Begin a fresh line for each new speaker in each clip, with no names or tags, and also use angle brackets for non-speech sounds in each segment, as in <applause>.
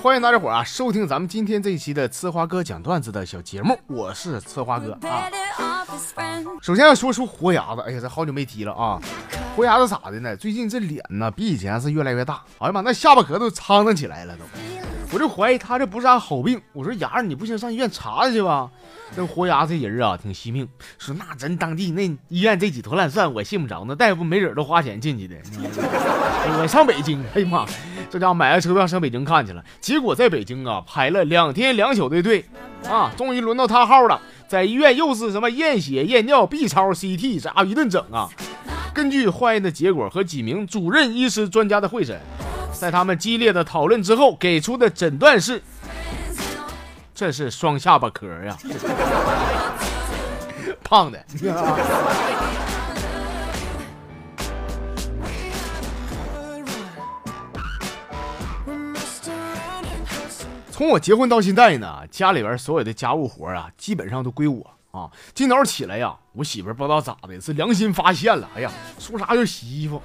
欢迎大家伙啊，收听咱们今天这一期的呲花哥讲段子的小节目，我是呲花哥啊。首先要说出活牙子，哎呀，这好久没提了啊。活牙子咋的呢？最近这脸呢，比以前是越来越大。哎呀妈，那下巴壳都苍腾起来了都。我就怀疑他这不是啥好病。我说牙儿，你不行上医院查查去吧。那活牙这人啊，挺惜命。说那咱当地那医院这几坨烂蒜，我信不着。那大夫没准都花钱进去的。我上北京，<laughs> 哎呀妈，这家伙买了车票上北京看去了。结果在北京啊，排了两天两宿的队啊，终于轮到他号了。在医院又是什么验血、验尿、B 超、CT，这一顿整啊。根据化验的结果和几名主任医师专家的会诊。在他们激烈的讨论之后，给出的诊断是：这是双下巴壳呀，<laughs> 胖的。<laughs> 从我结婚到现在呢，家里边所有的家务活啊，基本上都归我啊。今早起来呀，我媳妇不知道咋的，是良心发现了，哎呀，说啥就洗衣服，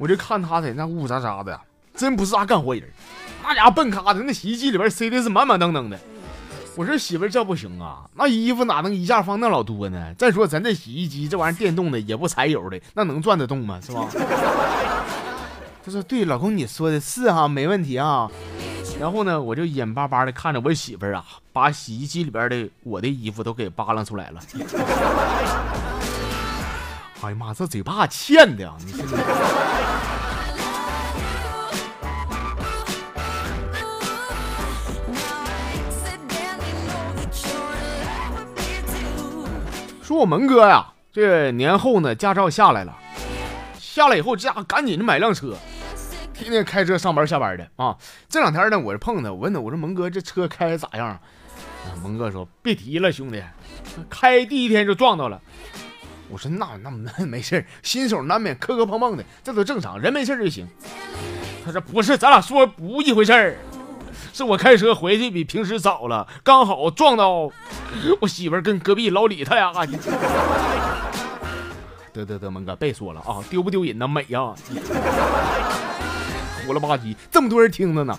我就看她在那呜呜喳喳的。真不是啥干活人，那家伙笨咖的，那洗衣机里边塞的是满满当当的。我说媳妇这不行啊，那衣服哪能一下放那老多呢？再说咱这洗衣机这玩意儿电动的，也不柴油的，那能转得动吗？是吧？<laughs> 他说对，老公你说的是哈，没问题啊。然后呢，我就眼巴巴的看着我媳妇儿啊，把洗衣机里边的我的衣服都给扒拉出来了。<laughs> 哎呀妈，这嘴巴欠的啊！你说。说我门哥呀，这年后呢，驾照下来了，下来以后，这家赶紧的买辆车，天天开车上班下班的啊。这两天呢，我是碰他，我问他，我说蒙哥这车开的咋样？啊，蒙哥说别提了，兄弟，开第一天就撞到了。我说那那那没事新手难免磕磕碰碰的，这都正常，人没事就行。他说不是，咱俩说不一回事儿。是我开车回去比平时早了，刚好撞到 <laughs> 我媳妇跟隔壁老李他俩。得得得，蒙哥别说了啊，丢不丢人呢？美呀，虎了吧唧，这么多人听着呢。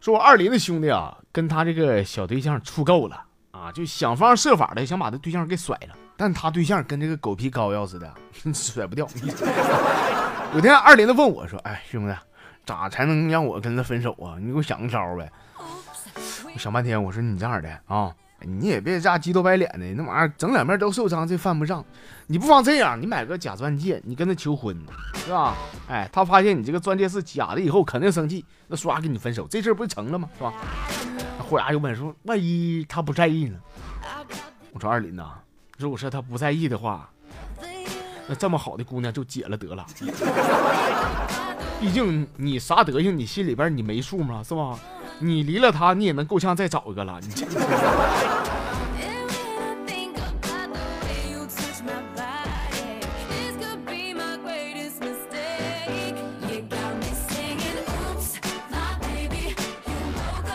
说我二林的兄弟啊，跟他这个小对象处够了啊，就想方设法的想把他对象给甩了。但他对象跟这个狗皮膏药似的，<laughs> 甩不掉。有天二林子问我说：“哎，兄弟，咋才能让我跟他分手啊？你给我想个招呗。”我想半天，我说：“你这样的啊，你也别这急头白脸的，那玩意儿整两面都受伤，这犯不上。你不妨这样，你买个假钻戒，你跟他求婚，是吧？哎，他发现你这个钻戒是假的以后，肯定生气，那唰跟你分手，这事儿不就成了吗？是吧？”虎牙又问说：“万一他不在意呢？”我说：“二林呐。”如果说他不在意的话，那这么好的姑娘就解了得了。<laughs> 毕竟你啥德行，你心里边你没数吗？是吧？你离了他，你也能够呛再找一个了。你。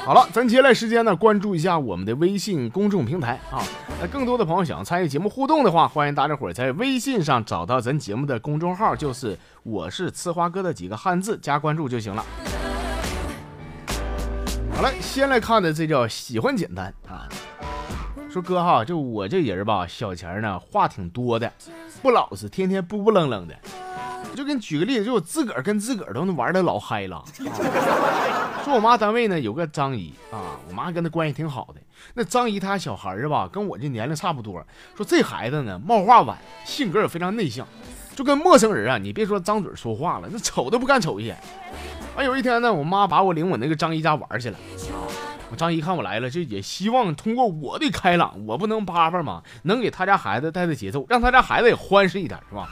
好了，咱接下来时间呢，关注一下我们的微信公众平台啊。那更多的朋友想参与节目互动的话，欢迎大家伙在微信上找到咱节目的公众号，就是我是呲花哥的几个汉字，加关注就行了。好了，先来看的这叫喜欢简单啊。说哥哈，就我这人吧，小钱呢话挺多的，不老实，天天不不愣愣的。就给你举个例子，就我自个儿跟自个儿都能玩的老嗨了。说我妈单位呢有个张姨啊，我妈跟她关系挺好的。那张姨她小孩儿吧，跟我这年龄差不多。说这孩子呢冒话晚，性格也非常内向，就跟陌生人啊，你别说张嘴说话了，那瞅都不敢瞅一眼。完有一天呢，我妈把我领我那个张姨家玩去了。我张姨看我来了，就也希望通过我的开朗，我不能叭叭嘛，能给他家孩子带带节奏，让他家孩子也欢实一点，是吧？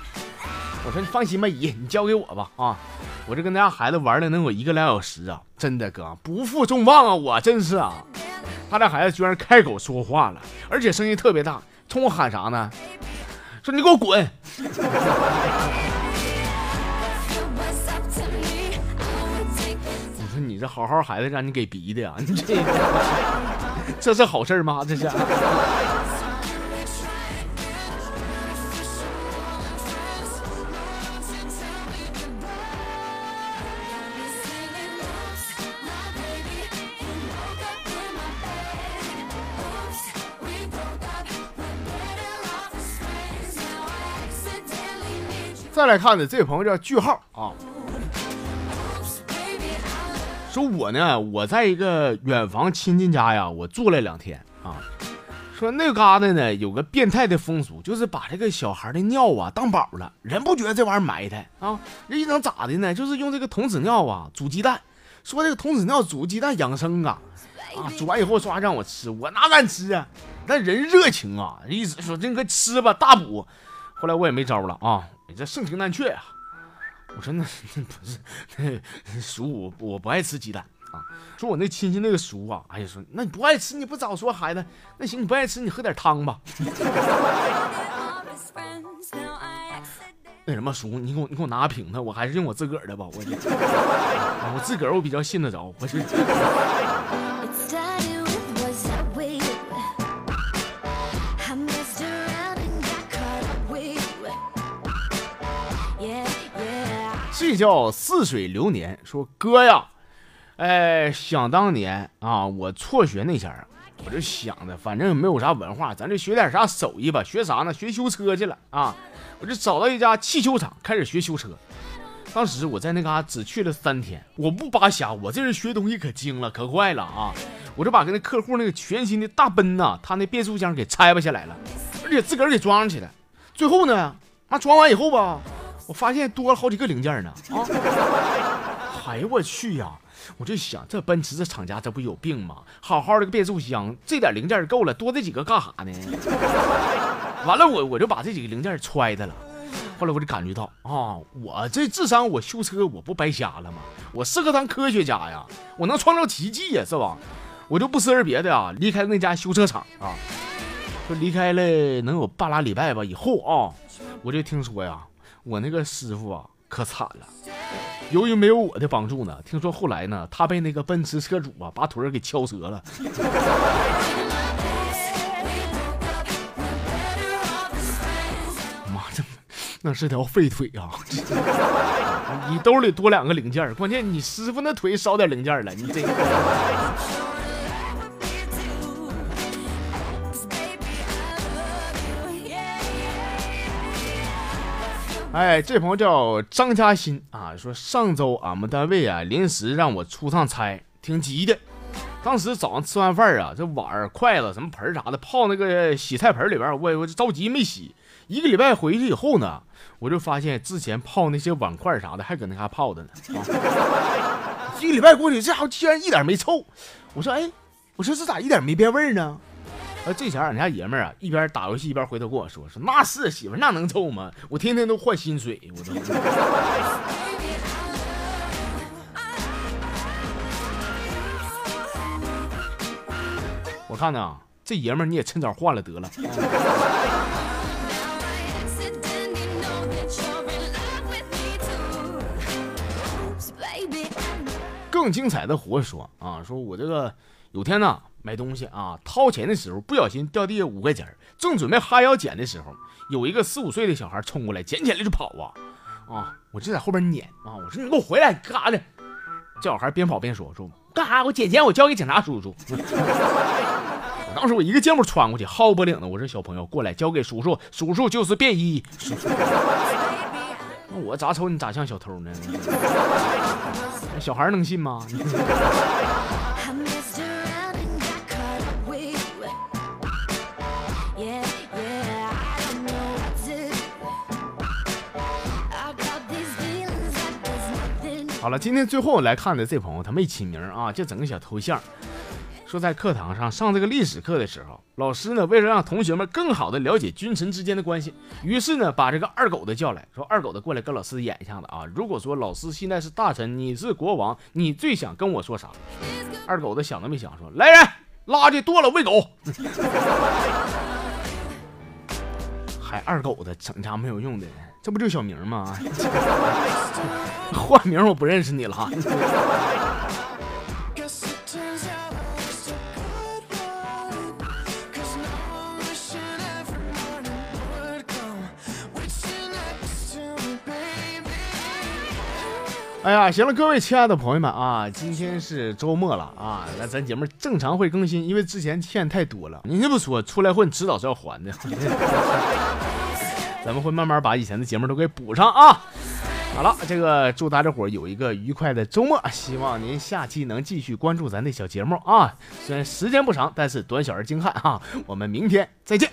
我说你放心吧，姨，你交给我吧啊！我这跟他家孩子玩了能有一个俩小时啊，真的哥不负众望啊，我真是啊！他家孩子居然开口说话了，而且声音特别大，冲我喊啥呢？说你给我滚！这好好孩子让你给逼的呀？你这 <laughs> 这是好事吗？这是。再来看呢，这位朋友叫句号啊，说我呢，我在一个远房亲戚家呀，我住了两天啊。说那嘎达呢有个变态的风俗，就是把这个小孩的尿啊当宝了，人不觉得这玩意儿埋汰啊？人一能咋的呢？就是用这个童子尿啊煮鸡蛋，说这个童子尿煮鸡蛋养生啊，啊煮完以后说让我吃，我哪敢吃啊？那人热情啊，一直说这个吃吧大补。后来我也没招了啊，你这盛情难却呀。我说那不是那叔，我我不爱吃鸡蛋啊。说我那亲戚那个叔啊，哎呀说那你不爱吃你不早说孩子，那行你不爱吃你喝点汤吧。<laughs> 那什么叔，你给我你给我拿个瓶子，我还是用我自个儿的吧，我 <laughs> 我自个儿我比较信得着，我是。这叫似水流年。说哥呀，哎，想当年啊，我辍学那前儿，我就想着，反正也没有啥文化，咱就学点啥手艺吧。学啥呢？学修车去了啊！我就找到一家汽修厂，开始学修车。当时我在那嘎只去了三天，我不扒瞎，我这人学东西可精了，可快了啊！我就把跟那客户那个全新的大奔呐，他那变速箱给拆吧下来了，而且自个儿给装上去了。最后呢，啊，装完以后吧。我发现多了好几个零件呢啊！哎呀我去呀！我就想这奔驰这厂家这不有病吗？好好的个变速箱，这点零件够了，多这几个干啥呢？完了我我就把这几个零件揣着了。后来我就感觉到啊，我这智商我修车我不白瞎了吗？我适合当科学家呀，我能创造奇迹呀，是吧？我就不思而别的啊，离开那家修车厂啊，就离开了能有半拉礼拜吧。以后啊，我就听说呀。我那个师傅啊，可惨了。由于没有我的帮助呢，听说后来呢，他被那个奔驰车主啊，把腿儿给敲折了。<laughs> 妈的，那是条废腿啊！<laughs> 你兜里多两个零件，关键你师傅那腿少点零件了，你这个。哎，这朋友叫张嘉欣啊，说上周俺们单位啊临时让我出趟差，挺急的。当时早上吃完饭啊，这碗、筷子、什么盆啥的泡那个洗菜盆里边，我我就着急没洗。一个礼拜回去以后呢，<laughs> 我就发现之前泡那些碗筷啥的还搁那嘎泡着呢。<laughs> 一个礼拜过去，这家伙竟然一点没臭。我说，哎，我说这咋一点没变味呢？呃，这前俺家爷们儿啊，一边打游戏一边回头跟我说：“说那是媳妇，那能臭吗？我天天都换新水，我都。<laughs> ”我看呢，这爷们儿你也趁早换了得了。<laughs> 更精彩的活说啊，说我这个有天呢。买东西啊，掏钱的时候不小心掉地下五块钱，正准备哈腰捡的时候，有一个四五岁的小孩冲过来捡起来就跑啊啊！我就在后边撵啊，我说你给我回来，干啥的？这小孩边跑边说说干啥？我捡钱，我交给警察叔叔。<laughs> 我当时我一个箭步穿过去，薅脖领子，我说小朋友过来，交给叔叔，叔叔就是便衣。那我咋瞅你咋像小偷呢？<laughs> 小孩能信吗？<laughs> 好了，今天最后来看的这朋友，他没起名啊，就整个小头像，说在课堂上上这个历史课的时候，老师呢为了让同学们更好的了解君臣之间的关系，于是呢把这个二狗子叫来说，二狗子过来跟老师演一下子啊。如果说老师现在是大臣，你是国王，你最想跟我说啥？二狗子想都没想说，来人，垃圾剁了喂狗。<laughs> 还二狗子整啥没有用的。这不就小名吗？换名我不认识你了。哎呀，行了，各位亲爱的朋友们啊，今天是周末了啊，那咱节目正常会更新，因为之前欠太多了。你这么说，出来混迟早是要还的。咱们会慢慢把以前的节目都给补上啊。好了，这个祝大家伙有一个愉快的周末，希望您下期能继续关注咱的小节目啊。虽然时间不长，但是短小而精悍哈。我们明天再见。